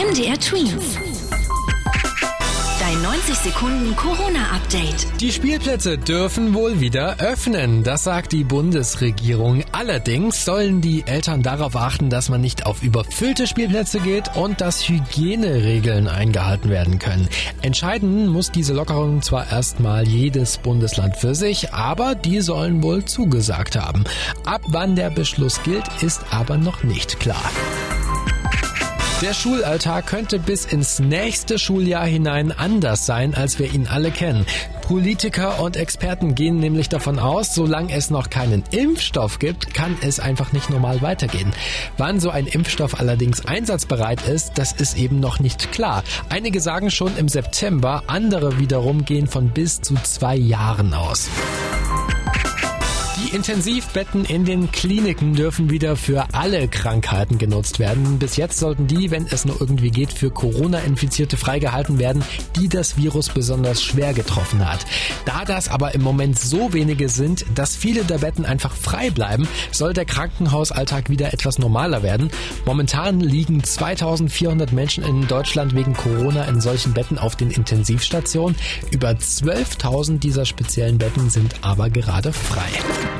MDR Twins. Dein 90 Sekunden Corona-Update. Die Spielplätze dürfen wohl wieder öffnen, das sagt die Bundesregierung. Allerdings sollen die Eltern darauf achten, dass man nicht auf überfüllte Spielplätze geht und dass Hygieneregeln eingehalten werden können. Entscheiden muss diese Lockerung zwar erstmal jedes Bundesland für sich, aber die sollen wohl zugesagt haben. Ab wann der Beschluss gilt, ist aber noch nicht klar. Der Schulalltag könnte bis ins nächste Schuljahr hinein anders sein, als wir ihn alle kennen. Politiker und Experten gehen nämlich davon aus, solange es noch keinen Impfstoff gibt, kann es einfach nicht normal weitergehen. Wann so ein Impfstoff allerdings einsatzbereit ist, das ist eben noch nicht klar. Einige sagen schon im September, andere wiederum gehen von bis zu zwei Jahren aus. Die Intensivbetten in den Kliniken dürfen wieder für alle Krankheiten genutzt werden. Bis jetzt sollten die, wenn es nur irgendwie geht, für Corona-Infizierte freigehalten werden, die das Virus besonders schwer getroffen hat. Da das aber im Moment so wenige sind, dass viele der Betten einfach frei bleiben, soll der Krankenhausalltag wieder etwas normaler werden. Momentan liegen 2400 Menschen in Deutschland wegen Corona in solchen Betten auf den Intensivstationen. Über 12.000 dieser speziellen Betten sind aber gerade frei.